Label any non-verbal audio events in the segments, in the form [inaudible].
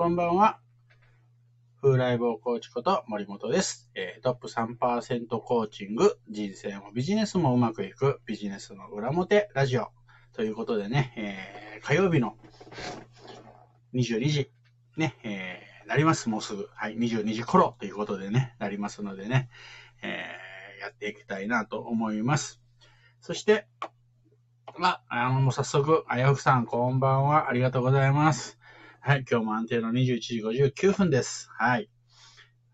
こんばんは。風来坊コーチこと森本です。えートップ3%コーチング、人生もビジネスもうまくいくビジネスの裏表ラジオということでね、えー火曜日の22時、ね、えーなります。もうすぐ。はい、22時頃ということでね、なりますのでね、えーやっていきたいなと思います。そして、あ、あの、もう早速、あやふさん、こんばんは。ありがとうございます。はい、今日も安定の21時59分です。はい。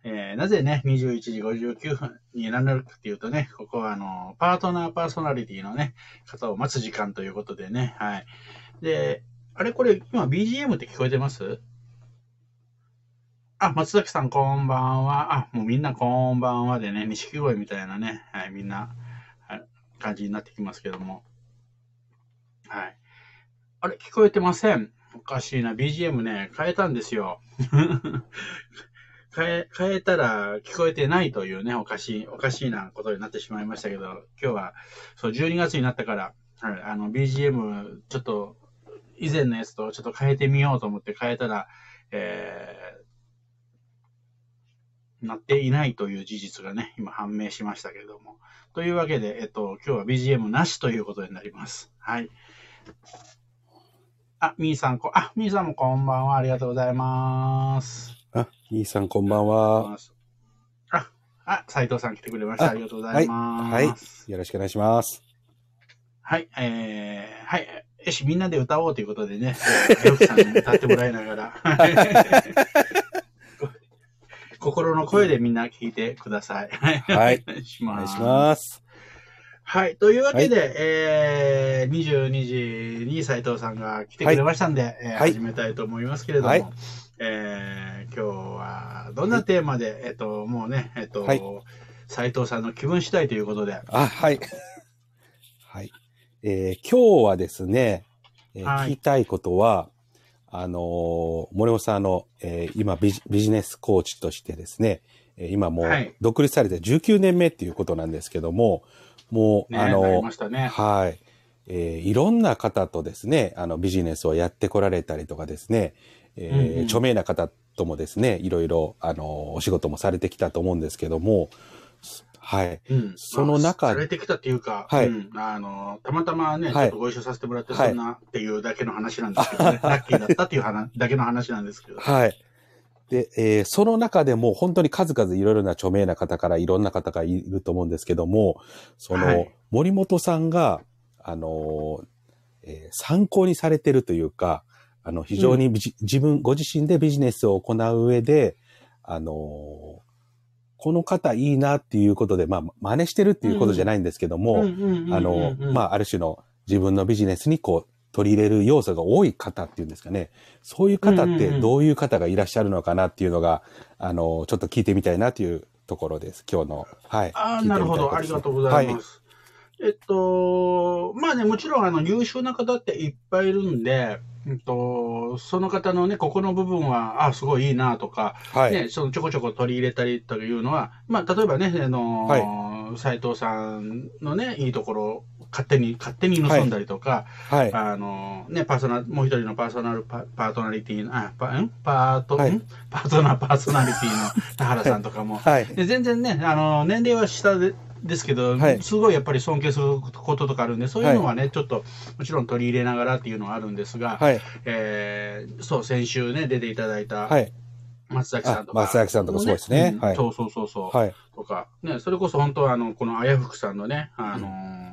えーなぜね、21時59分になるかっていうとね、ここはあの、パートナーパーソナリティのね、方を待つ時間ということでね、はい。で、あれこれ、今 BGM って聞こえてます？あ、松崎さんこんばんは。あ、もうみんなこんばんはでね、錦鯉みたいなね、はい、みんな、はい、感じになってきますけども。はい。あれ、聞こえてません。おかしいな。BGM ね、変えたんですよ。[laughs] 変え、変えたら聞こえてないというね、おかしい、おかしいなことになってしまいましたけど、今日は、そう、12月になったから、はい、あの、BGM、ちょっと、以前のやつとちょっと変えてみようと思って変えたら、えー、なっていないという事実がね、今判明しましたけれども。というわけで、えっと、今日は BGM なしということになります。はい。あ、みーさん、こ、あ、みーさんもこんばんは。ありがとうございます。あ、みーさんこんばんは。あ、あ、斉藤さん来てくれました。あありがとうございます。はいはいよろしくお願いします。はい、えー、はい。よし、みんなで歌おうということでね、えーよくさんに歌ってもらいながら、[laughs] 心の声でみんな聞いてください。はい。はい。お願いします。はい。というわけで、えー、22時に斉藤さんが来てくれましたんで、えーはい。始めたいと思いますけれども、はい。えー、今日はどんなテーマで、えっと、もうね、えっと、はい。斉藤さんの気分次第ということで、あ、はい。[laughs] はい。えー今日はですね、えーはい。聞きたいことは、あのー森本さんあの、えー今ビジビジネスコーチとしてですね、えー今もうはい。独立されて19年目っていうことなんですけども、もう、ね、あのね。はい。えーいろんな方とですね、あのビジネスをやってこられたりとかですね、えーうんうん著名な方ともですね、いろいろ、あの、お仕事もされてきたと思うんですけども、はい。うん、その中まあされてきたっていうか、はいうんあの、たまたまね、はいちょっとご一緒させてもらって、はいそんなっていうだけの話なんですけどね、ラッキーだったっていう話だけの話なんですけど。はい。で、えーその中でも本当に数々いろいろな著名な方からいろんな方がいると思うんですけども、その、はい。森本さんが、あのーえー参考にされてるというか、あの、非常にビジ自分、ご自身でビジネスを行う上で、あのーこの方いいなっていうことで、まあ、真似してるっていうことじゃないんですけども、うんうんうんうんうんあの、まあ、ある種の自分のビジネスにこう、取り入れる要素が多い方っていうんですかね。そういう方ってどういう方がいらっしゃるのかなっていうのが、あの、ちょっと聞いてみたいなというところです。今日の。はい。ああ、なるほど。ありがとうございます。えっと、まあね、もちろん、あの、優秀な方っていっぱいいるんで、うんと、その方のね、ここの部分は、あすごいいいなとか、はい。ね、そのちょこちょこ取り入れたりというのは、まあ、例えばね、あのは斉藤さんのね、いいところを勝手に、勝手に盗んだりとか、はい。あのね、パーソナル、もう一人のパーソナルパパートナリティの、あ、パ、ん？パート、はいん？パートナーパーソナリティの田原さんとかも、[laughs] はい。で全然ね、あの、年齢は下で、ですけど、はいすごいやっぱり尊敬することとかあるんで、そういうのはね、ちょっと、もちろん取り入れながらっていうのはあるんですが、はい。えーそう、先週ね、出ていただいた、はい。松崎さんとか。あ松崎さんとかそうですねうんはいそうそうそうそう。はい。とか、ね、それこそ本当はあの、このあやふくさんのね、あのー、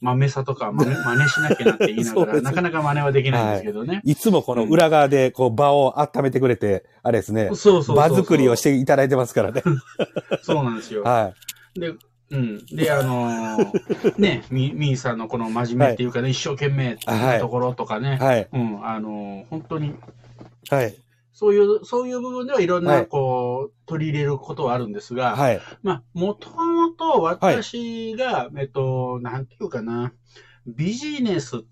豆さとか [laughs] 真似しなきゃなって言いながら、なかなか真似はできないんですけどね。いつもこの裏側で、こう、場を温めてくれて、あれですねそう、そう。場作りをしていただいてますからね。[laughs] そうなんですよ。はで、うん。で、あのー [laughs] ね、み、みーさんのこの真面目っていうかね、一生懸命っていうところとかね、い。はい。うん、あのー本当に、はい。そういう、そういう部分ではいろんな、はいこう、取り入れることはあるんですが、はい。まあ、もともと私が、えっと、なんていうかな、ビジネス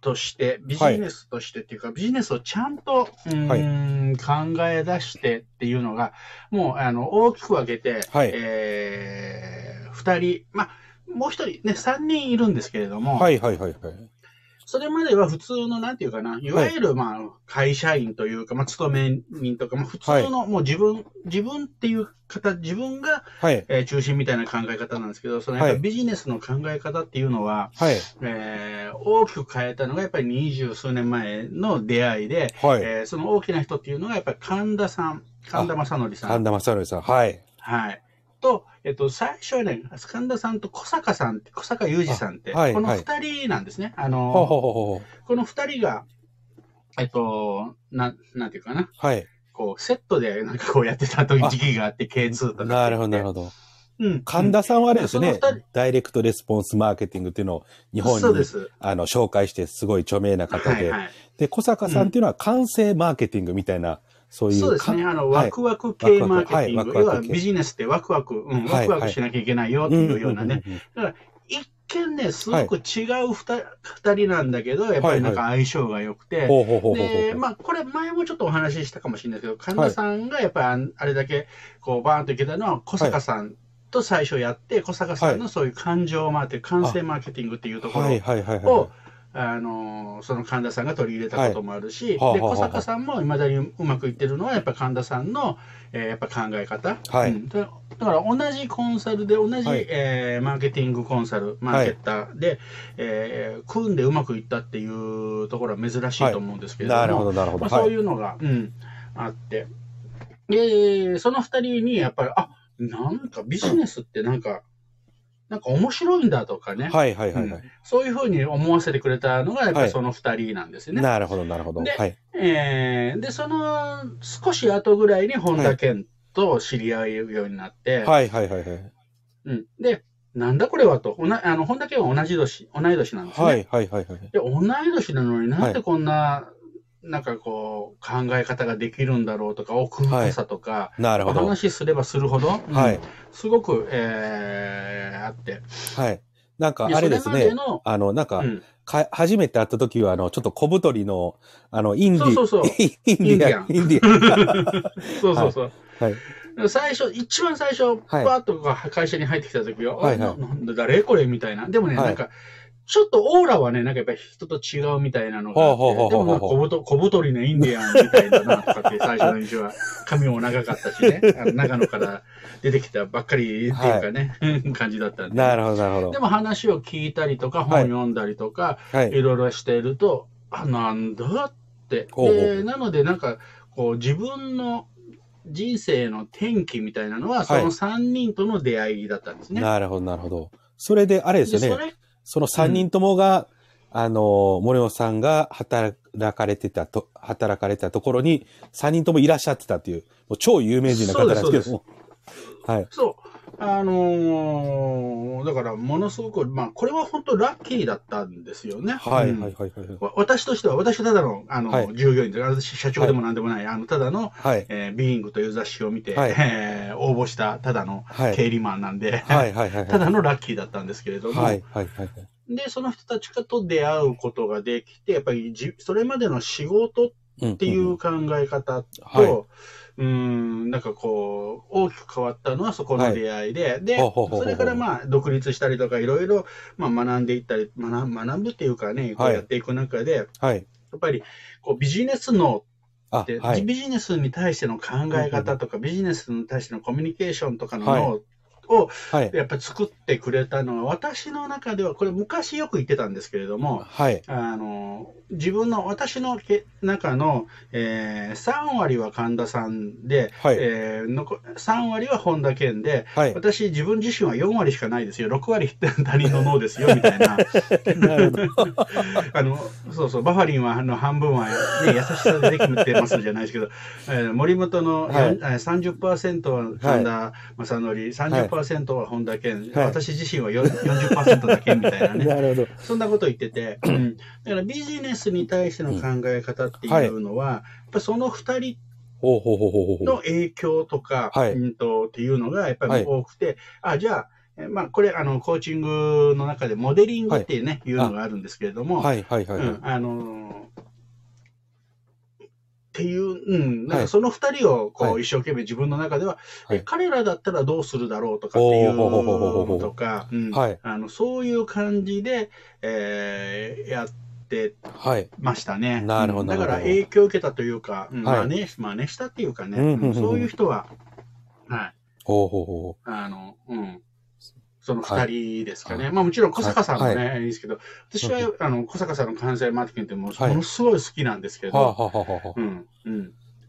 として、ビジネスとしてっていうか、ビジネスをちゃんと、うーん考え出してっていうのが、もう、あの、大きく分けて、はいえー、二人、まあ、もう一人、ね、三人いるんですけれども、はい。はい。はい。はい。それまでは普通の、なんていうかな、いわゆる、まあ、会社員というか、まあ、勤め人とか、まあ、普通の、もう自分、自分っていう方、自分が、はい。えー中心みたいな考え方なんですけど、そのやっぱりビジネスの考え方っていうのは、はい。えー大きく変えたのがやっぱり二十数年前の出会いで、はい。えーその大きな人っていうのがやっぱり神田さん、神田正則さん。神田正則さん。はい。はい。と、えっと、最初はね、神田さんと小坂さん小坂雄二さんって、あはいこの二人なんですね。あの、ほうほうほう。この二人が、えっと、な、なんていうかな。はい。こう、セットでなんかこうやってた時期があって、K2 とか。なるほど、なるほど。うん。神田さんはあれですねその二人、ダイレクトレスポンスマーケティングっていうのを日本に。あの紹介してすごい著名な方で、はいはい。で、小坂さんっていうのは完成マーケティングみたいな、そういう。そうですね。あの、はいワクワク系マーケティング。要はビジネスってワクワク、うん、はい。ワクワクしなきゃいけないよっていうようなね。んんんん一見ね、すごく違う二二人なんだけど、やっぱりなんか相性が良くて、で、う。まあ、これ前もちょっとお話ししたかもしれないですけど、神田さんがやっぱりあれだけ、こう、バーンといけたのは、小坂さんと最初やって、小坂さんのそういう感情マーケティング、感性マーケティングっていうところを、。あの、その神田さんが取り入れたこともあるし、で、はいはあはあ小坂さんも未だにうまくいってるのは、やっぱ神田さんの、えーやっぱ考え方。はいうんだだから同じコンサルで、同じ、はいえーマーケティングコンサル、マーケッターで、えー組んでうまくいったっていうところは珍しいと思うんですけれども、なるほどなるほど。まあ、そうはい。いうのが、うん、あって。で、その二人に、やっぱり、あ、なんかビジネスってなんか、なんか面白いんだとかね。はいはいはいはい。そういうふうに思わせてくれたのが、やっぱはいりその二人なんですよね。なるほどなるほど。ではい。えーで、その少し後ぐらいに本田健と知り合うようになって、はいはいはいはい。うん、で、なんだこれはと、おなあの本田健は同じ年、同い年なんですね。はいはいはいはい。で、同い年なのになんでこんな、なんかこう、考え方ができるんだろうとか、奥深さとか、おなるほど。話しすればするほど、うんはい。すごく、えーあって。はい。なんかあれですねあの、なんか、うんか、初めて会った時は、あの、ちょっと小太りの、あの、インディ、そうそうそう [laughs] インディアン、インディアン。[laughs] そうそうそう。はい。最初、一番最初、はいパーッと会社に入ってきた時は、はいはいなんだ、誰これ？みたいな。でもね、はいなんか、ちょっとオーラはね、なんかやっぱり人と違うみたいなのがあって、でもなんか小太小太りのインディアンみたいだなとかって最初の印象は、髪も長かったしね、[laughs] あの長野から出てきたばっかりっていうかね、感じだったんで。なるほどなるほどで。も話を聞いたりとか、本はい読んだりとか、はい。いろいろしていると、あ、なんだって。ほうほうで、なので、なんか、こう、自分の人生の転機みたいなのは、その3人との出会いだったんですね。なるほどなるほど。それで、あれですよね。でその三人ともが、あの、森尾さんが働かれてたと、働かれたところに、三人ともいらっしゃってたっていう、もう超有名人な方なんですけども。はい。そう。あのーだから、ものすごく、まあ、これは本当ラッキーだったんですよね。はい、うんはい、はい、はい。わ私としては、私ただの、あの、はい従業員で、私社長でもなんでもない、あの、ただの、はい、えービーイングという雑誌を見て、はいえー応募した、ただのはい。経理マンなんで、はい、はい、はい。ただのラッキーだったんですけれども、はい、はい、はい。で、その人たちと出会うことができて、やっぱりじ、それまでの仕事っっていう考え方と、はうーん、なんかこう、大きく変わったのはそこの出会いで、で、ほうほうほうほうそれからまあ、独立したりとか、いろいろ、まあ、学んでいったり、学学ぶっていうかね、こうはいやっていく中で、はい。やっぱり、こう、ビジネス脳あって、、はい。ビジネスに対しての考え方とか、ビジネスに対してのコミュニケーションとかのはい脳を、はい。やっぱり作ってくれたのは、私の中では、これ昔よく言ってたんですけれども、はい。あの、自分の、私のけ中の、えー、3割は神田さんで、はい。えー、残3割は本田健で、はい。私自分自身は4割しかないですよ。6割他人の脳ですよ、みたいな。[laughs] [laughs] あの、そうそう、バファリンはあの半分は、ね、優しさでできてますじゃないですけど、えー森本の、はいよんえー30%は神田正則、30%は本田健、はい。私自身はよ40%だけみたいなね。[laughs] なるほど。そんなこと言ってて、う [clears throat] んだからビジネスに対しての考え方っていうのは、やっぱその二人のう。影響とか、はい。うんとっていうのがやっぱはい。り多くて、あ、じゃあ、えまあ、これ、あの、コーチングの中でモデリングっていうね、い、うのがあるんですけれども、はい、はい、はい。うん、あのーっていう、うん、なんはいかその二人をこう、はい。一生懸命自分の中では、はい。え彼らだったらどうするだろうとかっていうのとか、うん。はい。あのそういう感じで、えーやっってはい。ましたね。なるほどうん。だから影響を受けたというか、うん。はい。真似、真似したっていうかね、そういう人は、はい。ほうほうほあの、うん。そのはい二人ですかね。はいまあもちろん小坂さんもね、はいい、いですけど、私は、あの、小坂さんの関西マーケティングってものすごい好きなんですけう。ど。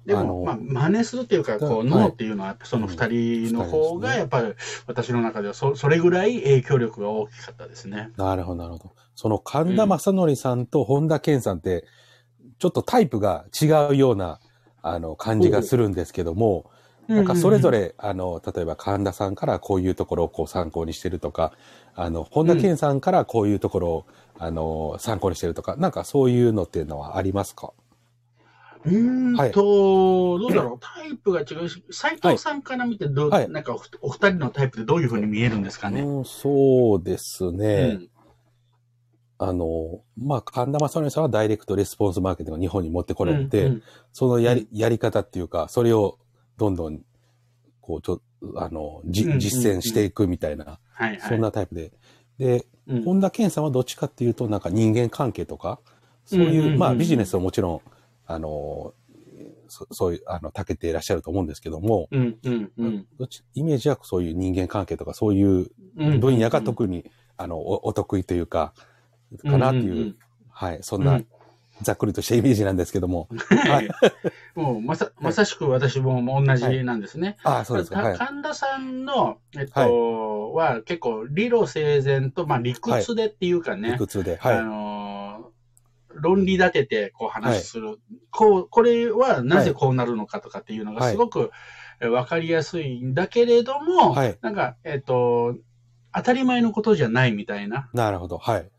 でも、まあ、真似するっていうか、こう、はい脳っていうのは、その二人の方が、やっぱり私の中ではそ、それぐらい影響力が大きかったですね。なるほど、なるほど。その神田正則さんと本田健さんって、ちょっとタイプが違うような、あの、感じがするんですけども、なんかそれぞれ、れ、あの、例えば神田さんからこういうところをこう参考にしてるとか、あの、本田健さんからこういうところを、あの、参考にしてるとか、なんかそういうのっていうのはありますか？うーんはい。と、どうだろう、タイプが違うし、斉藤さんから見てどう、はい。なんかおお二人のタイプでどういうふうに見えるんですかね？うん、そうですうね。ん。あの、まあ、神田正則さんはダイレクトレスポンスマーケティングを日本に持ってこられて、うんうん。そのやり、やり方っていうか、それをどんどん、こう、ちょ、あの、じ実践していくみたいな。そんなタイプで。で、うん、本田健さんはどっちかっていうと、なんか人間関係とか、そういう、まあビジネスをもちろん、あの、そそういう、あの、長けていらっしゃると思うんですけども、うんうんうんどっちイメージはそういう人間関係とか、そういううん。分野が特に、あの、おお得意というか、かなっていう、はい、そんうなんざっくりとしたイメージなんですけども。はい。もうまさ、まさしく私も同じなんですね。ああ、そうですか。はい。か神田さんの、えっと、は結構理路整然と、まあ理屈でっていうかね、理屈で。あはい。のー論理立ててこう話する、こう、これはなぜこうなるのかとかっていうのがはいすごくえわかりやすいんだけれども、はいなんか、えっと、当たり前のことじゃないみたいな。なるほど。はい。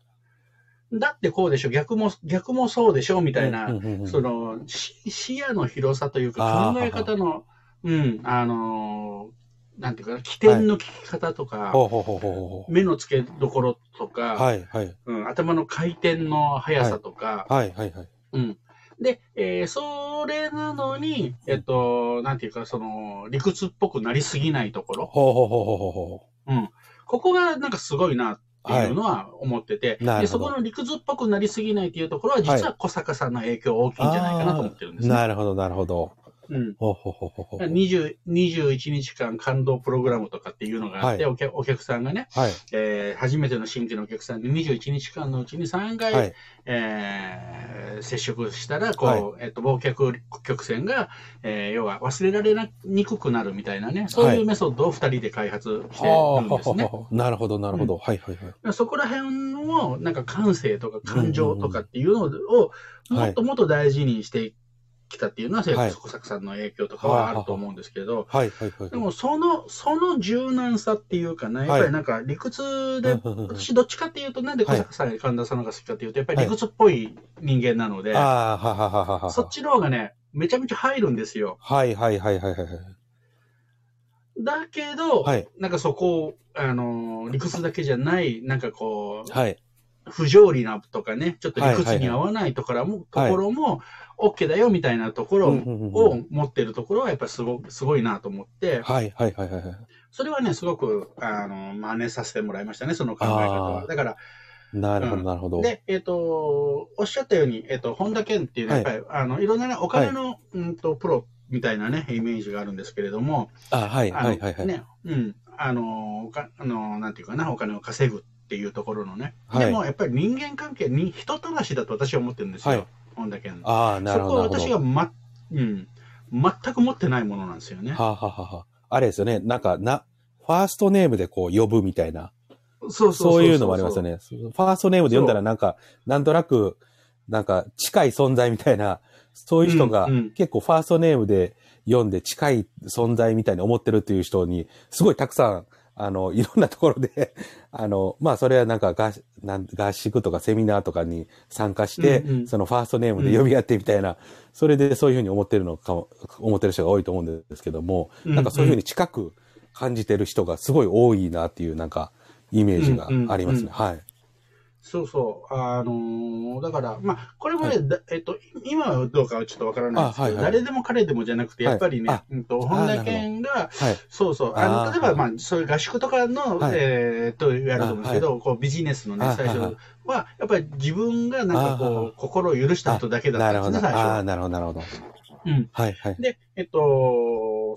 だってこうでしょ、逆も、逆もそうでしょ、みたいな、その、し視野の広さというか、考え方の、うん、あのーなんていうかな、起点の聞き方とか、目の付けどころとか、う。はい、はい。うん、頭の回転の速さとか、はい、はい、はい。うん。で、えーそれなのに、えっと、なんていうか、その、理屈っぽくなりすぎないところ。ほうほうほうほうほうほうん。ここがなんかすごいなっていうのは思ってて、で、なるほどそこの理屈っぽくなりすぎないっていうところは、実は小坂さんの影響大きいんじゃないかなと思ってるんですね。なるほど、なるほど。うん。ほうほうほうほうほう。20 21日間感動プログラムとかっていうのがあって、はいお客お客さんがね、はい。えー初めての新規のお客さんで21日間のうちに3回、はい。えー接触したら、こう、はいえっと、忘却曲線が、えー要は忘れられなにくくなるみたいなね、そういうメソッドを2人で開発してはあ、るんですね。なるほど、なるほど。はい、はい、はい。そこら辺を、なんか感性とか感情とかっていうのを、もっともっと大事にしてきたっていうのは、はい小作さんの影響とかはあると思うんですけど、はい、はい、はい。でもその、その柔軟さっていうかね、やっぱりなんか理屈で、私どっちかっていうと、なんで小坂さんや神田さんの方が好きかっていうと、やっぱり理屈っぽい人間なので。そっちの方がね、めちゃめちゃ入るんですよ。はい、はい、はい、はい、はい。だけど、はいなんかそこを、あのー理屈だけじゃない、なんかこう、はい。不条理なとかね、ちょっと理屈にはいはいはい合わないところも、はいところも、OK だよみたいなところうんうんうんを持ってるところはやっぱりすごすごいなと思って、はい、はい、はい、はい。それはね、すごく、あの、真似させてもらいましたね、その考え方あは。ーだから、なるほど、うんなるほど。で、えっ、と、おっしゃったように、えっ、と、本田健っていうのは、やっぱり、あの、いろんなね、お金の、うんと、プロみたいなね、イメージがあるんですけれども、あ、はい、はい、はい、はい。ね、うん、あの、おかあの、なんていうかな、お金を稼ぐっていうところのね。はいでも、やっぱり人間関係に人たらしだと私は思ってるんですよ。はい本田健。ああ、なそるほど、こは私が。ま、うん、全く持ってないものなんですよね。はあ、はあはあはあ、あれですよね。なんか、な、ファーストネームでこう呼ぶみたいな。そうそういうのもありますよ。ね。ファーストネームで読んだらなんか、なんとなく、なんか近い存在みたいな、そういう人が結構ファーストネームで読んで近い存在みたいに思ってるっていう人に、すごいたくさん、あの、いろんなところで、[laughs] あの、まあ、それはなんか合なん合宿とかセミナーとかに参加して、うんうんそのファーストネームで呼び合ってみたいな、それでそういうふうに思ってるのかも、思ってる人が多いと思うんですけども、うんなんかそういうふうに近く感じてる人がすごい多いなっていうなんかイメージがありますね。うんうんはい。そうそう。あのーだから、まあ、これもね、だえっと、今はどうかはちょっとわからないですけど、あはいはい誰でも彼でもじゃなくて、やっぱりね、はいあうんと、本田健が、はい。そうそう。あの、例えば、まあ、そういう合宿とかの、はいえー、とやると思うんですけど、こう、ビジネスのねあ、最初はいはいは、やっぱり自分がなんかあこう、心を許した人だけだ。ったんですね、最初ああ、は。なるほど、なるほど。うん。はい、はい。で、えっと、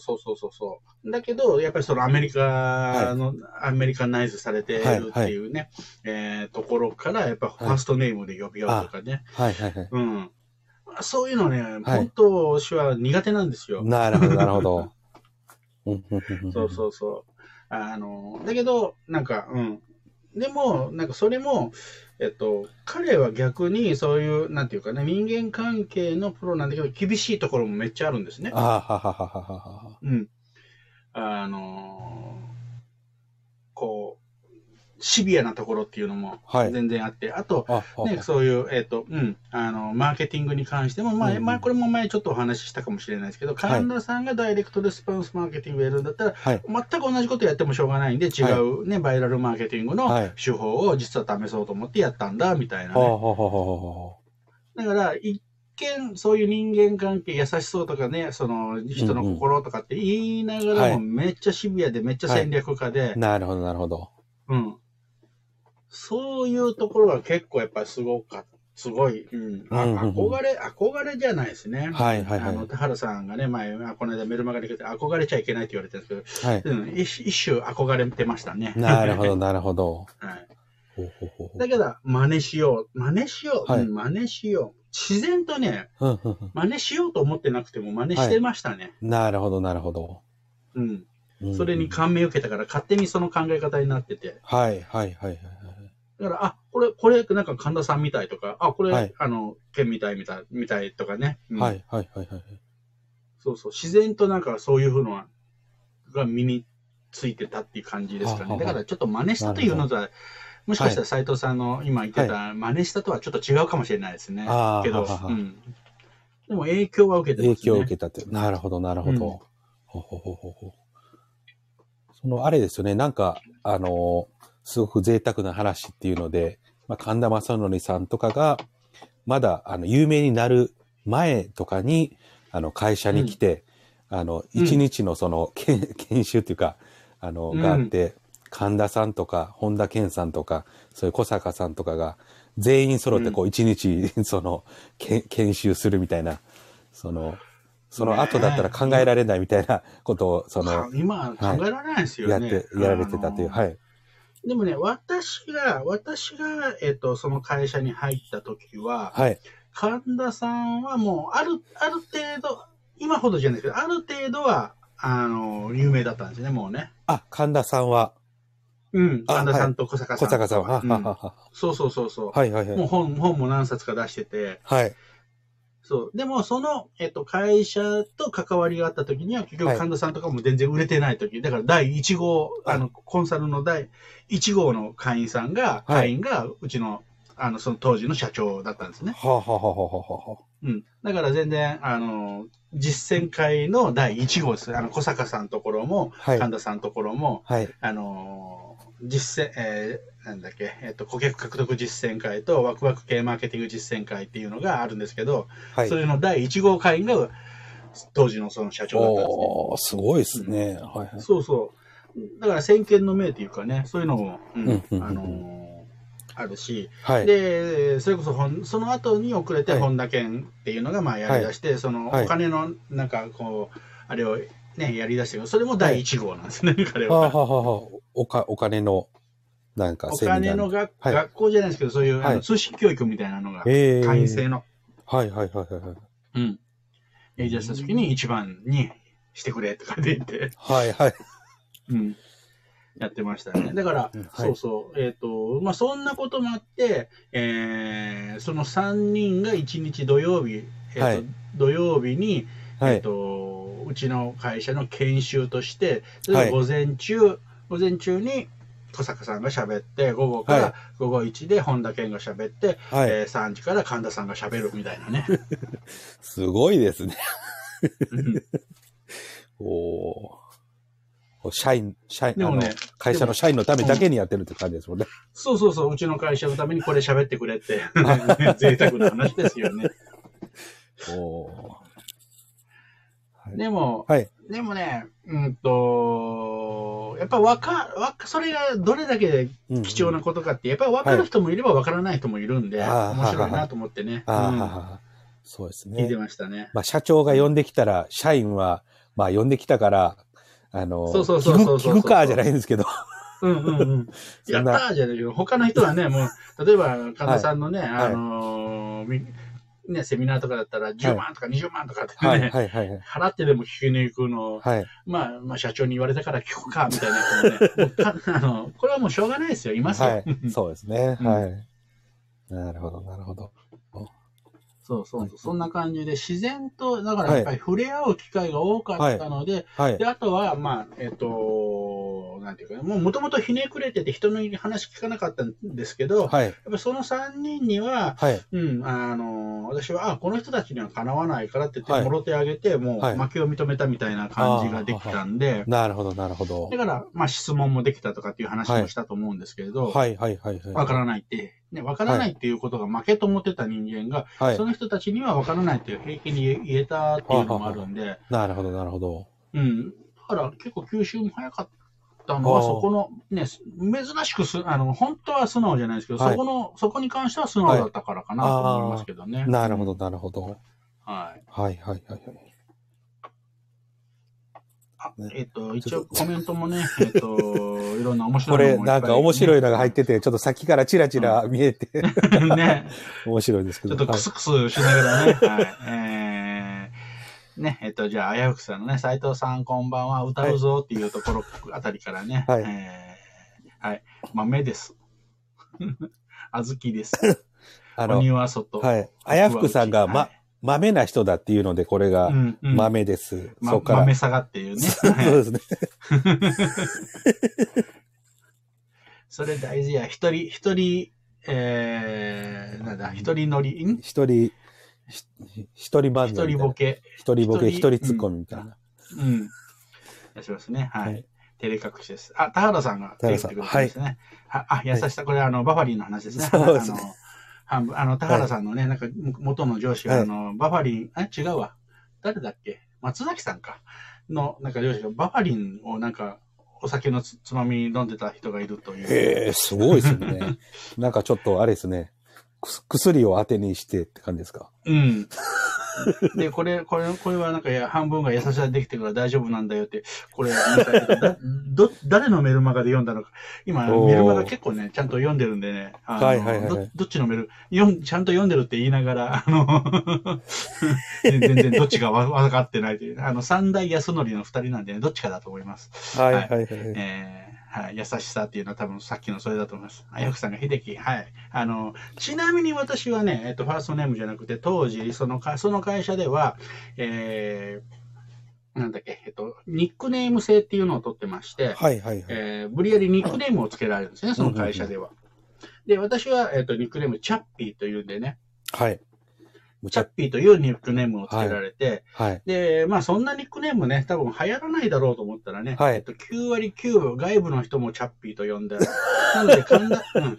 そうそうそうそう。だけど、やっぱりそのアメリカの、アメリカナイズされてるっていうね、えーところから、やっぱファーストネームで呼びようとかね。はい、はい、はい。うん。そういうのね、本当、私は苦手なんですよ。なるほど、なるほど。[laughs] そうそうそう。あの、だけど、なんか、うん。でも、なんかそれも、えっと、彼は逆にそういう、なんていうかね、人間関係のプロなんだけど、厳しいところもめっちゃあるんですね。ああ、はははははは。うん。あのこう、シビアなところっていうのもはい。全然あって、あと、あ、あね、そういう、えっ、と、うん、あの、マーケティングに関しても、まあ、うんまあ、これも前ちょっとお話ししたかもしれないですけど、神田さんがダイレクトレスポンスマーケティングやるんだったら、はい。全く同じことやってもしょうがないんで、違うね、バイラルマーケティングのはい。手法を実は試そうと思ってやったんだ、みたいなね。だから、一見、そういう人間関係優しそうとかね、その人の心とかって言いながらも、はい。めっちゃシビアで、めっちゃ戦略家で。う。、なるほど、なるほど。うん。そういうところが結構やっぱりすごかすごい、うん。あうんうんうん憧れ、憧れじゃないですね。はいはいはいあの、田原さんがね、前、あこの間メルマガで来て、憧れちゃいけないって言われてるんですけはい。ど、うん、一一種憧れてましたね。なるほど、なるほど。はい。ほうほうほうだけど、真似しよう。真似しよう。はいうん真似しよう。自然とね、うんうんうん真似しようと思ってなくても真似してましたね。なるほど、なるほど。うん。うんそれに感銘を受けたから勝手にその考え方になってて。はい、はい、はい、はい。だから、あ、これ、これ、なんか神田さんみたいとか、あ、これ、はいあの、剣みたいみたい、みたいとかね。うんはい、はい、はい、はい。そうそう。自然となんかそういうのは、が身についてたっていう感じですかね。はははだからちょっと真似したというのとは、もしかしたら斉藤さんの今言ってた真似したとはちょっと違うかもしれないですね。ああ、けど、はははうん。でも影響は受けてますね。影響を受けたって。なるほど、なるほど。うんほうほうほうほうほうその、あれですよね、なんか、あの、すごく贅沢な話っていうので、まあ、神田正則さんとかが、まだ、あの、有名になる前とかに、あの、会社に来て、あの、うん一日のその、研 [laughs] 研修っていうか、あの、うん。があって、神田さんとか、本田健さんとか、そういう小坂さんとかが、全員揃ってこう一日、その、研修するみたいな、その、その後だったら考えられないみたいなことを、その、今考えられないですよね。やって、やられてたという、あのはい。でもね、私が、私が、えっと、その会社に入った時は、はい。神田さんはもう、ある、ある程度、今ほどじゃないけど、ある程度は、あの、有名だったんですね、もうね。あ、神田さんは、うん。あ神田さんと小坂さんとか。小坂さんは、はうんはははそうそうそうそう。はいはいはい。もう本、本も何冊か出してて、はい。そう。でも、その、えっと、会社と関わりがあった時には、結はい局神田さんとかも全然売れてない時、だから第1号、あの、コンサルの第1号の会員さんが、はい会員が、うちの、あの、その当時の社長だったんですね。はあ、はあはあはあはうん。だから全然、あの、実践会の第1号です。あの、小坂さんのところも、あ、はい。神田さんのところも、はい。あのー実践、えーなんだっけ、えっ、と、顧客獲得実践会とワクワク系マーケティング実践会っていうのがあるんですけど、はいそ。れの第1号会員が当時のその社長だったんですね。すごいですね。はいはい。そうそう。だから先見の明というかね、そういうのも、うんうんうんうんあのーあるし、はい。で、それこそほん、その後に遅れてはい本田健っていうのがまあやり出して、そのはいお金のなんかこう、あれをね、やり出してるそれも第1号なんですね、彼は。はあ、はあはおか、お金の、なんか、おセミナー金の学,、はい学校じゃないですけど、そういう、あはいの通信教育みたいなのが、ええ会員制の、はいはいはいはいはい。うん。やり出した時に一番にしてくれとかで言って、はいはい。うん。やってましたね。だから、うんはいそうそう、えっ、と、まあ、そんなこともあって、えー、その3人が1日土曜日、えっ、と、はい土曜日に、はいえっ、。と、うちの会社の研修として、はい午前中、午前中に小坂さんが喋って、午後かはいら午後1で本田健が喋って、はい。えー3時から神田さんが喋るみたいなね。[laughs] すごいですね。うん [laughs] おー。社員、社員、でもね会社の社員のためだけにやってるって感じですもんね。そうそうそう、うちの会社のためにこれ喋ってくれって、[laughs] 贅沢な話ですよね。おーはいでも、はい。でもね、うんと、やっぱわか、わか、それがどれだけうん貴重なことかって、やっぱり分かる人もいれば分からない人もいるんで、面白いなと思ってね、あそうです聞いてね。ましたね。まあ、社長が呼んできたら、社員は、まあ、呼んできたから、あの、そうそうそうそうそう。聞くかじゃないんですけど。うんうんうん。[laughs] やったーじゃないけど、他の人はね、もう、例えば、神田さんのね、い。あのね、セミナーとかだったら10万とか20万とかってね、はい、はい、はいはい。払ってでも聞きに行くのを、はい。まあ、まあ、社長に言われたから聞くか、みたいなね、[laughs] あの、これはもうしょうがないですよ、いますよ。はい。そうですね。うんはい。なるほど、なるほど。そうそうそう、そんな感じで、自然と、だからやっぱり触れ合う機会が多かったので、はいで、。あとは、まあ、えっ、と、なんていうかな、もうもともとひねくれてて人の話聞かなかったんですけど、はい。やっぱその3人には、はい。うん、あの、私は、あ、この人たちにはかなわないからって言って、はいもろ手あげて、もうはい負けを認めたみたいな感じができたんで、なるほど、なるほどだ。から、まあ質問もできたとかっていう話もしたと思うんですけれど、はい、はい、はい、はい。わからないって、ね、わからないっていうことが負けと思ってた人間が、はいそ。の人たちにはわからないっていう平気に言えたっていうのもあるんで、なるほど、なるほど。うん。だから結構吸収も早かったのは、そこの、ね、珍しくす、あの、本当は素直じゃないですけど、はいそこの、そこに関しては素直だったからかなと思いますけどね。なるほど、なるほど。はい。はい、はい、はい。えっ、と、一応コメントもね、[laughs] えっ、と、いろんな面白これ、いのもいっぱないんか面白いのが入っててて、ちょっと先からチラチラ見えて、[laughs] ね。[laughs] 面白いですけど。ちょっとクスクスしながらね、はい。えー、ね、えっ、と、じゃあ、あやふくさんのね、斉藤さんこんばんは、歌うぞっていうところあたりからね、はいえー、はい。豆です。あずきです。あの鬼、は外。はい。あやふくさんが、まは、豆な人だっていうので、これがい、うんうん豆です。まそこから。豆さがっていうね。[laughs] そうですね。[laughs] それ大事や。一人、一人、えー、なんだ、一人乗り、ん？一人、ひ一人漫才みた一。人ボケ。一人ボケ、一一人人ツッコミみたいな。うん。やしますね。はい。はい照れ隠しです。あ、田原さんが田原さんてくれてますね。はあ、優しさ、これあの、バファリンの話ですね。そうですねあの、田原さんのね、なんか、元の上司が、はいあの、バファリン、あ、違うわ。誰だっけ？松崎さんか。の、なんか上司が、バファリンをなんか、お酒のつつまみ飲んでた人がいるという。へえ、すごいですね。[laughs] なんかちょっと、あれですね。薬を当てにしてって感じですか？うん。[laughs] で、これ、これ、これはなんか、半分が優しさできてるから大丈夫なんだよって、これ、[laughs] ど、誰のメルマガで読んだのか。今、メルマガ結構ね、ちゃんと読んでるんでね、はいはいはいどどっちのメル、読ん、ちゃんと読んでるって言いながら、あの、[laughs] 全然どっちがわ分かってないという、あの、三大安則の二人なんでね、どっちかだと思います。はいはいはい。えーはい、優しさっていうのは多分さっきのそれだと思います。あやふくさんが秀樹、はい。あの、ちなみに私はね、えっと、ファーストネームじゃなくて、当時、そのか、その会社では、えー、なんだっけ、えっと、ニックネーム制っていうのを取ってまして、はいはいはい。えー、無理やりニックネームをつけられるんですね、その会社では。で、私は、えっと、ニックネーム、チャッピーというんでね、はい。チャッ、ピーというニックネームをつけられて、はい。で、まあそんなニックネームね、多分流行らないだろうと思ったらね、はいえっと、9割9分外部の人もチャッピーと呼んで、なので神田、[laughs] うん、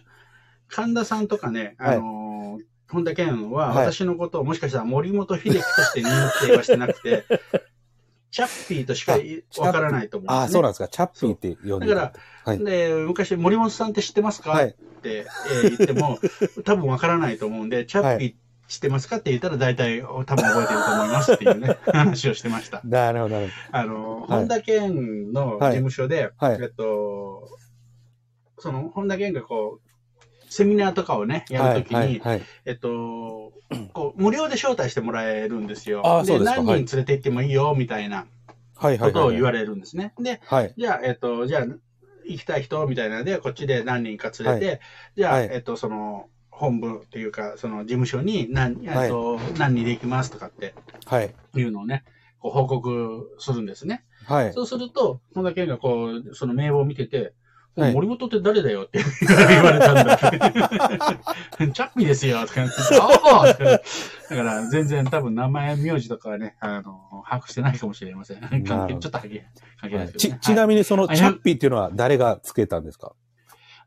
神田さんとかね、あのー本田健ははい私のことをもしかしたら森本秀樹として認定はしてなくて、[laughs] チャッピーとしかわからないと思うね。ああ、そうなんですか。チャッピーって呼んでただはい。で、昔、森本さんって知ってますか、はい。って、えー言っても、多分わからないと思うんで、チャッピー知ってますかって言ったら大体多分覚えてると思いますっていうね、[laughs] 話をしてました。なるほど、なるあの、はい本田健の事務所で、はいえっと、その、本田健がこう、セミナーとかをね、ほど。はいやるときに、はいはい。えっと、こう、無料で招待してもらえるんですよ。あーそうですか何人連れて行ってもいいよ、みたいなはいはい。ことを言われれるんですね。で、はい。じゃあ、えっと、じゃあ、行きたい人みたいなので、こっちで何人か連れて、じゃあ、はいえっと、その、本部っていうか、その事務所に何、えっと、何人で行きますとかってはい。いうのをね、こう報告するんですね。はい。そうすると、本田健がこう、その名簿を見てて、はい森本って誰だよって言われたんだ。[laughs] チャッピーですよとか言って、ああだから全然多分名前、名字とかはね、あの、把握してないかもしれません。関係ちょっと関係関係ないですけちど、ね。ちなみにそのはいチャッピーっていうのは誰がつけたんですか？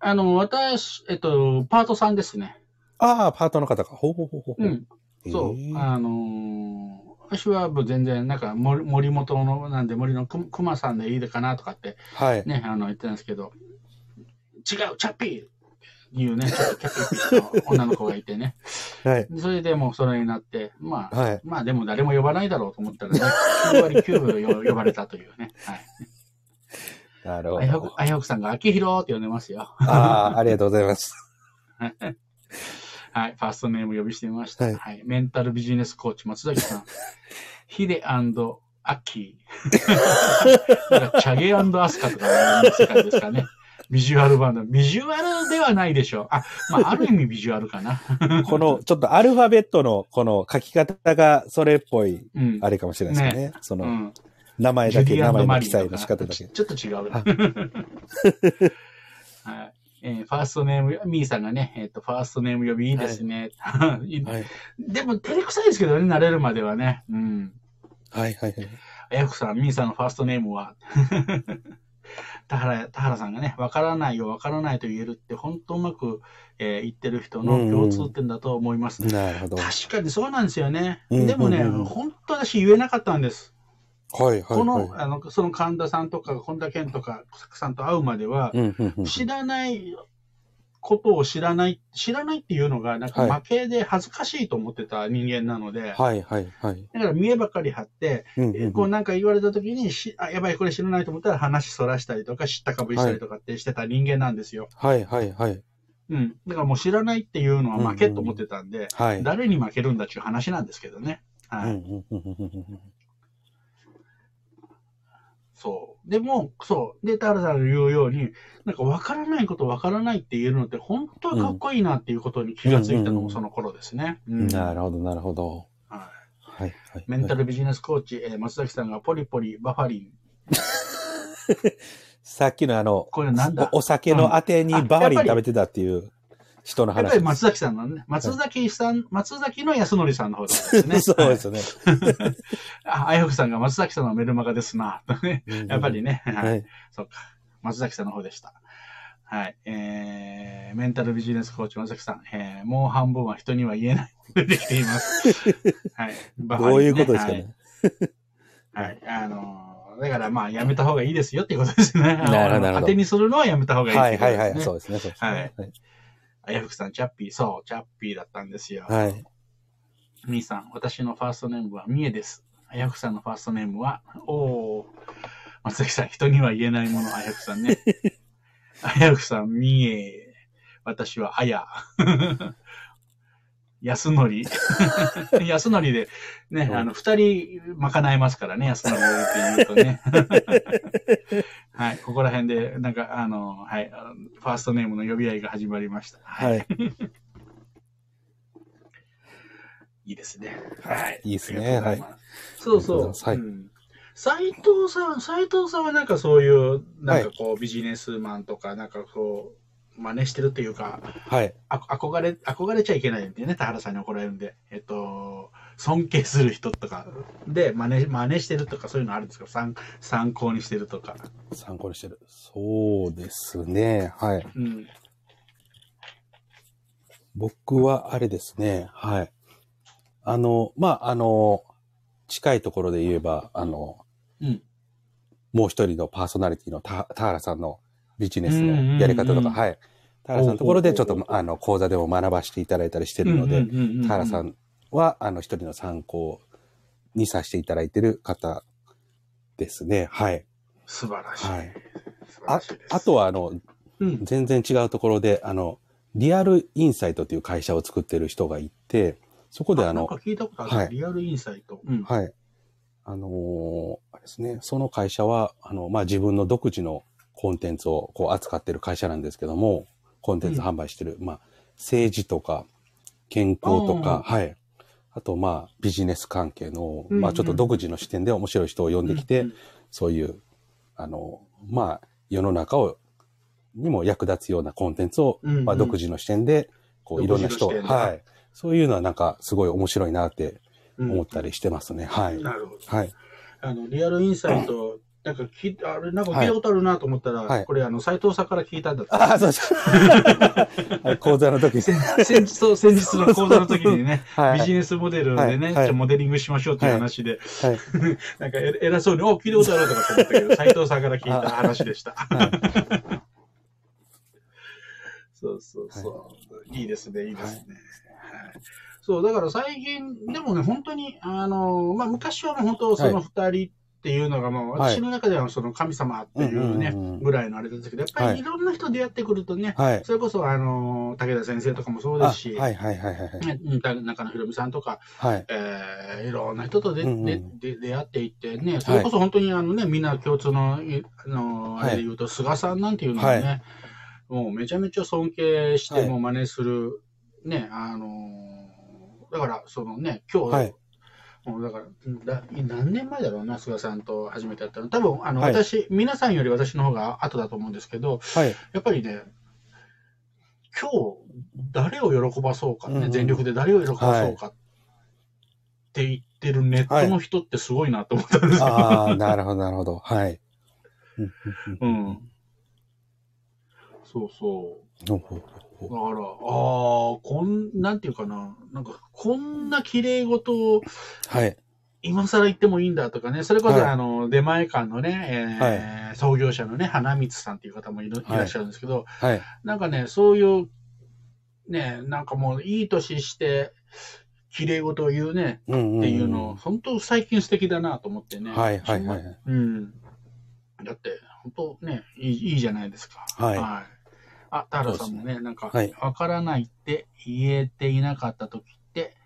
あの、私、えっと、パートさんですね。ああ、パートの方か。ほうほうほうほう。うん。そう。あのー私はもう全然、なんか森、森本の、なんで森のく熊さんでいいかなとかってはい。ね、あの、言ってたんですけど、違う、チャッピーいうね、ちょっとキャッピーの女の子がいてね。はい。それでもうそれになって、まあ、はい。まあでも誰も呼ばないだろうと思ったらね、[laughs] 9割9分よ呼ばれたというね。はい。なるほど。くあやほくさんが、秋広って呼んでますよ。ああ、ありがとうございます。[laughs] はい。ファーストネーム呼びしてみました。ははいい。メンタルビジネスコーチ、松崎さん。[laughs] ヒデアッキー。チャゲアスカとかの世界ですかね。ビジュアルバンド。ビジュアルではないでしょう。あ、まあ、ある意味ビジュアルかな。[laughs] この、ちょっとアルファベットのこの書き方がそれっぽい、うん。あれかもしれないですね。その、うん。名前だけ、名前の記載の仕方だけ。ちちょっと違う。[laughs] はい。えーファーストネーム、ミーさんがね、えっ、と、ファーストネーム呼びいいですね。はい。[laughs] でも、照れくさいですけどね、慣れるまではね。うん。はい、はい、はい。あやくさん、ミーさんのファーストネームは、[laughs] 田原、田原さんがね、わからないよ、わからないと言えるって、本当うまく、えー言ってる人の共通点だと思います。なるほど。はい、確かにそうなんですよね。うんでもね、うんうん本当私言えなかったんです。はい、この、はい。あの、その神田さんとか、本田健とか、小坂さんと会うまでは、うん、うん、うん。知らないことを知らない、知らないっていうのが、なんかはい負けで恥ずかしいと思ってた人間なので、はい、はい、はい。だから見栄ばかり張って、うん、うんこうなんか言われた時にし、あ、やばい、これ知らないと思ったら話そらしたりとか、知ったかぶりしたりとかってしてた人間なんですよ。はい、はい、はい。うん。だからもう知らないっていうのは負けと思ってたんで、はい。誰に負けるんだっていう話なんですけどね。はい。うんうんうんうんうんそう。でも、そう。で、田原さんが言うように、なんか分からないこと分からないって言えるのって本当はかっこいいなっていうことに気がついたのもその頃ですね。うんなるほど、なるほど。ははい、はい。い。メンタルビジネスコーチ、えー松崎さんがポリポリ、バファリン。[laughs] さっきのあの、これなんだ？おお酒のあてにバーリン食べてたっていう人のやっぱ。り松崎さんのね、松崎さん、松崎の安則さんの方ですね。[laughs] そうですね。はいあ、あやふくさんが松崎さんのメルマガですな。やっぱりね。は。はいい。そうか。松崎さんの方でした。はい。えー、メンタルビジネスコーチ松崎さん、えー、もう半分は人には言えない。[laughs] 出てきています。はい。バファどういうことですかね。はい。はい。あのーだからまあ、やめた方がいいですよっていうことですね。なるほど当てにするのはやめた方がいいはい、はい。はい。そうですね、そうですね。はいあやふくさん、チャッピー、そう、チャッピーだったんですよ。はい。みーさん、私のファーストネームはみえです。あやふくさんのファーストネームは、おー、松崎さん、人には言えないもの、あやふくさんね。[laughs] あやふくさん、みえ、私はあや。安のり。[laughs] 安のりで、ね、うんあの、二人賄えますからね、安のりって言うとね。[laughs] はい、ここら辺で、なんか、あの、はい、ファーストネームの呼び合いが始まりました。はい。[laughs] いいですね。はい。いいですねありがとうござます。そうそう。はいうん斉藤さん、斉藤さんはなんかそういう、なんかこう、ビジネスマンとか、なんかこう、真似してるっていうか、はい。あ憧れ、憧れちゃいけないんでね、田原さんに怒られるんで、えっと、尊敬する人とかで真似、真似してるとかそういうのあるんですか参参考にしてるとか。参考にしてる。そうですね。はい。うん。僕はあれですね。はい。あの、まあ、あの、近いところで言えば、あの、うん。もう一人のパーソナリティの田田原さんのビジネスのやり方とか、はい。田原さんのところでちょっと、あの、講座でも学ばせていただいたりしてるので、田原さん。んは、あの、一人の参考にさせていただいてる方ですね。はい。素晴らしい。はい。あ。あとは、あの、うん。全然違うところで、あの、リアルインサイトという会社を作ってる人がいて、そこであのなんか、聞いたことある、はいリアルインサイト。うん。はい。あのーあれですね、その会社は、あの、まあ、自分の独自のコンテンツをこう扱ってる会社なんですけども、コンテンツ販売してる、まあ、政治とか、健康とか、はい。あと、まあ、ビジネス関係の、うんうんまあ、ちょっと独自の視点で面白い人を呼んできて、うんそういう、あの、まあ、世の中をにも役立つようなコンテンツを、うんうんまあ、独自の視点で、こう、いろんな人、独自の視点ではい。そういうのはなんか、すごい面白いなってうん思ったりしてますね。はい。なるほど。はい。あの、リアルインサイト、なんか聞いあれ、なんか聞いたことあるなと思ったら、はいこれ、あの、斎藤さんから聞いたんだって。ああ、そうです。[laughs] はい講座の時に。先日、そう先日の講座の時にね、[laughs] はいビジネスモデルでね、はいはいじゃあモデリングしましょうっていう話で、はい。[laughs] なんかえ偉そうに、お、聞いたことあるとかって思ったけど、斎藤さんから聞いた話でした。はい。そうそうそう。い、いですね、いいですね。はいそう、だから最近、でもね、本当に、あの、まあ、昔はもう本当、その二人っていうのが、まあ、はい。私の中ではその神様っていうね、ぐらいのあれですけど、やっぱはい。りいろんな人出会ってくるとね、はい。それこそ、あの、武田先生とかもそうであすし、はいはいはいはい。中野ひろみさんとか、はい。えーいろんな人とで、うんうん。でで出会っていってね、それこそ本当にあのね、みんな共通の、いあの、はい。あれで言うと、菅さんなんていうのはね、もうめちゃめちゃ尊敬して、はい。もう真似する、ね、あのーだから、そのね、今日、はいもうだからだ、何年前だろうな、菅さんと初めてやったの。多分、あの、はい私、皆さんより私の方が後だと思うんですけど、はい。やっぱりね、今日、誰を喜ばそうかね、うんうん全力で誰を喜ばそうかって言ってるネットの人ってすごいなと思ったんですよ。ああ、なるほどなるほど。はい。うん。そうそう。だから、ああ、こん、なんていうかな、なんか、こんな綺麗事をはい。今更言ってもいいんだとかね、それこそ、はいあの、出前館のね、えー創業者のね、花光さんっていう方もいるいはいらっしゃるんですけど、はい。なんかね、そういう、ね、なんかもういい年して、綺麗事を言うね。っていうの、本当最近素敵だなと思ってね。はいはいはい。うん。だって、本当ね、いいいいじゃないですか。はいあ、田原さんもね、なんか、はいわからないって言えていなかった時って、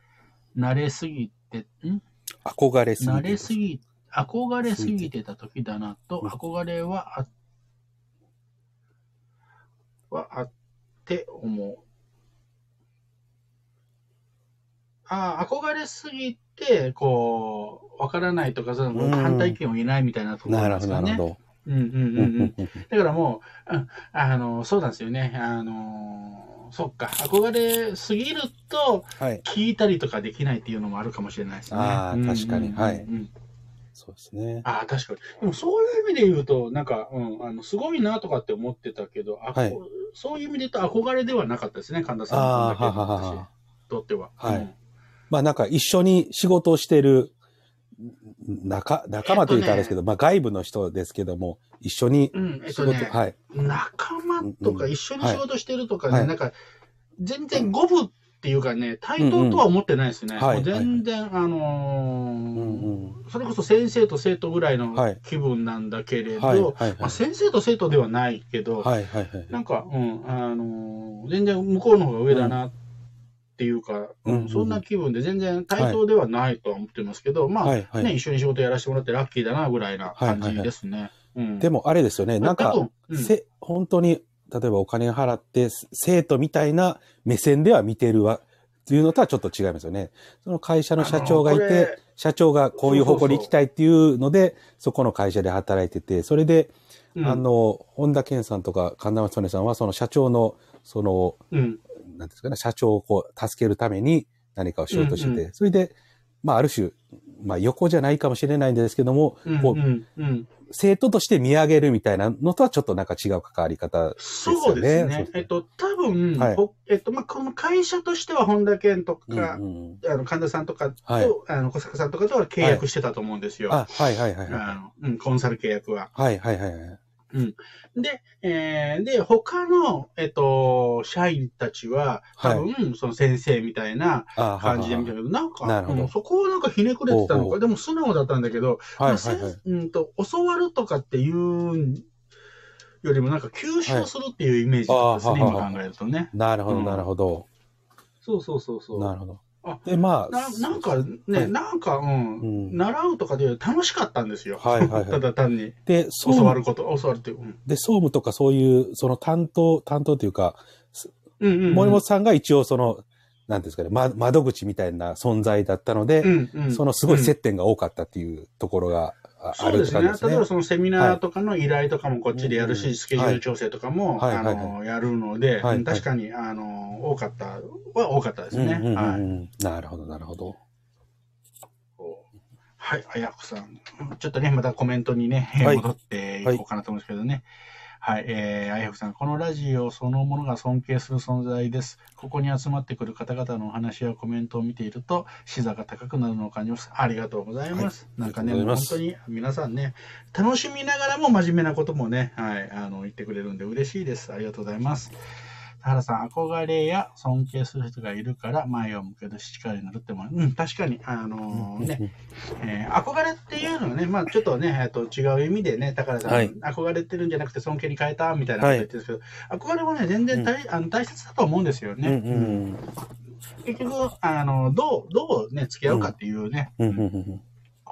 慣れすぎて、ん？憧れすぎて。慣れすぎ、憧れすぎてた時だなと、うん憧れはあ、はあって思う。ああ、憧れすぎて、こう、わからないとか、そのうん反対意見を言えないみたいなところですかね。なるほど。うんうんうんうんうん。うんうんだからもう、うんあの、そうなんですよね。あの、そっか、憧れすぎると、はい。聞いたりとかできないっていうのもあるかもしれないですね。あーうんうんうん確かにはいうんそうですね。ああ、確かに。でもそういう意味で言うと、なんか、うん、あの、すごいなとかって思ってたけど、あはいこそういう意味で言うと憧れではなかったですね、神田さんのああ、こんだけははは私は。とっては。はいうんまあなんか一緒に仕事をしてる仲、仲間というとあれですけど、まあ外部の人ですけども、一緒にうん、えっ仕事、とね、はい。仲間とかうん一緒に仕事してるとかね、はいなんか、全然五分っていうかね、対等とは思ってないですね。うんうんはい全然、あのーうんうん。それこそ先生と生徒ぐらいのはい気分なんだけれど、はい、はい、まあ、はい。先生と生徒ではないけど、はい、はい、はい。なんか、うん、あのー全然向こうの方が上だなっていうか、うんうんそんな気分で全然対等ではないとは思ってますけど、まあ、はい、はい。ね、一緒に仕事やらせてもらってラッキーだなぐらいな感じですね。うん。でもあれですよね、なんかうん。せ、本当に、例えばお金を払って、生徒みたいな目線では見てるわ、っていうのとはちょっと違いますよね。その会社の社長がいて社長がこういう方向に行きたいっていうので、そこの会社で働いてて、それで、うん。あの、本田健さんとか神田松根さんは、その社長の、その、うん、なんですかね、社長をこう、助けるために何かをしようとしてて、うんそれで、まあ、ある種、まあ、横じゃないかもしれないんですけども、うん、こう、うん、うん。生徒として見上げるみたいなのとはちょっとなんか違う関わり方ですよね。そうですね。えっと、多分、はいほえっと、まあ、この会社としては本田健とうんか、うんあの、神田さんとかと、はいあの、小坂さんとかとは契約してたと思うんですよ。あ、はいはいはいはい。あのうん、コンサル契約は。はいはいはいはい。で、えーで、他の、えっと、社員たちは、多分、その先生みたいなあ感じで見たはけど、なんか、うんそこはなんかひねくれてたのか、でも素直だったんだけど、いはいまあせんはい。うんと、教わるとかっていうよりも、なんか吸収するっていうイメージですね、はい今考えるとね。なるほどうんなるほど。そうそうそうそう。なるほどあ。で、まあ、ななんかね、はい。なんか、うん、うん。習うとかで楽しかったんですよ。はいはいはい。ただ単に。で、総教わ務、ること、教わるっていう。うん。で、総務とかそういう、その担当、担当というか、うんうんうん。森本さんが一応その、なんですかね、ま、窓口みたいな存在だったので、うんうん。そのすごい接点が多かったっていうところがあそうですね。例えばそのセミナーとかの依頼とかもこっちでやるし、スケジュール調整とかも、あの、やるので、確かに、あの、多かったは多かったですね。はい。うんなるほど、なるほど。はい、あやこさん。ちょっとね、またコメントにね、はい戻っていこうかなと思うんですけどね。はい、えー、あやこさん、このラジオそのものが尊敬する存在です。ここに集まってくる方々のお話やコメントを見ていると、視座が高くなるのを感じます。ありがとうございます。はいなんかね、本当に皆さんね、楽しみながらも真面目なこともね、はい、あの、言ってくれるんで嬉しいです。ありがとうございます。田原さん、憧れや尊敬する人がいるから前を向ける力になるっても、うん、確かに、あのね、えー憧れっていうのはね、まあちょっとね、えっと違う意味でね、高田さん、はい。憧れてるんじゃなくて尊敬に変えたみたいなこと言ってるんですけど、憧れもね、全然大,、あの大切だと思うんですよね。うんうん。結局、あの、どう、どうね、付き合うかっていうね、うんうんうんうん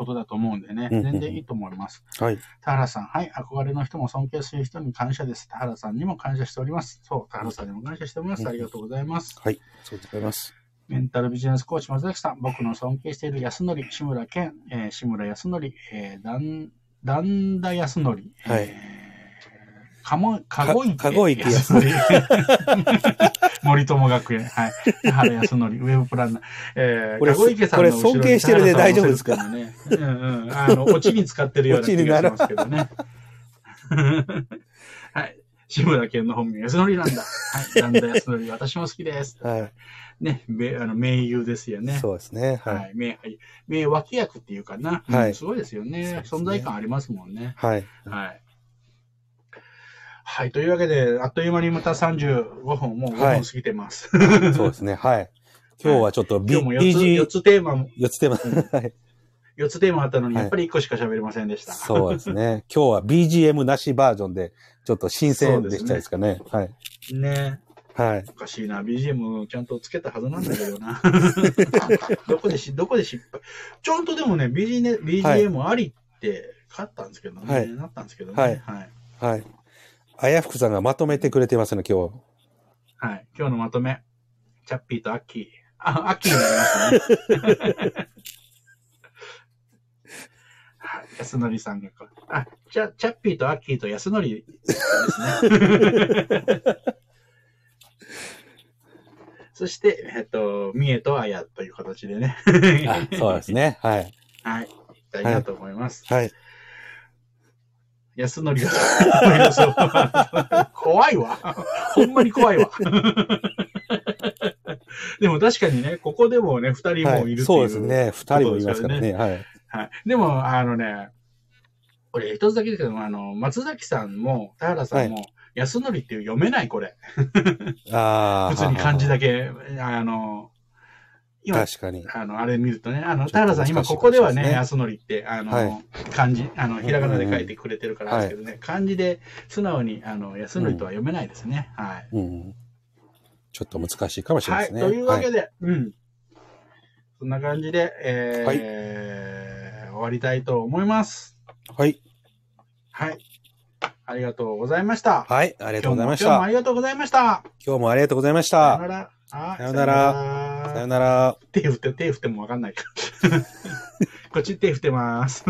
ことだと思うんでね、うん全然いいと思います。はい。田原さん、はい、憧れの人も尊敬する人に感謝です。田原さんにも感謝しております。そう、田原さんにも感謝しております。ありがとうございます。はい。そうでございます。メンタルビジネスコーチ松崎さん、僕の尊敬している安則、志村健、えー志村康則、えー、だん、だんだ康則、はいえー、かも、かご池。かご池康則。[laughs] 森友学園、はい。田原康則、ウェブプランナー。えー、これかご池さんのこれ尊敬してるで大丈夫ですか？ね。うんうん。あの、オチに使ってるような [laughs] 気がしますけどね。[laughs] はい。志村けんの本名、安則なんだ。はい。なんだ安則、私も好きです。はい。ね、めあの名優ですよね。そうですね。は。はいい。名、名脇役っていうかな。はいうんすごいですよねね存在感ありますもんね。はい。はい。はい。というわけで、あっという間にまた35分、もう5はい分過ぎてます。[laughs] そうですね。はい。今日はちょっと B、今日も4つ、4 BG、つテーマも、4つテーマ、はい。4つテーマあったのに、はいやっぱり1個しか喋れませんでした。そうですね。[laughs] 今日は BGM なしバージョンで、ちょっと新鮮でしたですかね。はい。ね。はい。おかしいな。BGM ちゃんとつけたはずなんだけどな。[laughs] どこでし、どこで失敗？ちゃんとでもね、BGM, BGM ありって買ったんですけどね。はいなったんですけどね。はいはい。はい。あやふくさんがまとめてくれてますね、今日。はい。今日のまとめ。チャッピーとアッキー。あ、アッキーになりますね。はい。安則さんが。あ、チャ、チャッピーとアッキーと安則ですね。[laughs] そして、えっと、三重とあやという形でね。あそうですね。はい。はい。いきたいなと思います。はい。安則が。[laughs] 怖いわ。ほんまに怖いわ。[laughs] でも確かにね、ここでもね、二人もいるっていう、はい、そうですね。二人もいますからね。はい。はい。でも、あのね、これ一つだけですけども、あの、松崎さんも、田原さんも、安則っていう読めない、これ。ああ。[laughs] 普通に漢字だけ、あの、今、確かに。あの、あれ見るとね、あの、田原さん、今ここではね、かもしれない安則って、あの、はい漢字、あの、ひらがなで書いてくれてるからですけどね、漢字で素直に、あの、安則とは読めないですね。はい。うん。ちょっと難しいかもしれなはいい。ですね。というわけで。で、うん。そんな感じで、えー終わりたいと思います。はい。はい。ありがとうございました。はい。ありがとうございまし今日も今日もあた。りがとうございました。今日もありがとうございましさよなた。ら。あさよならささよなら。手振って、手振ってもわかんないから。[laughs] こっち手振ってます。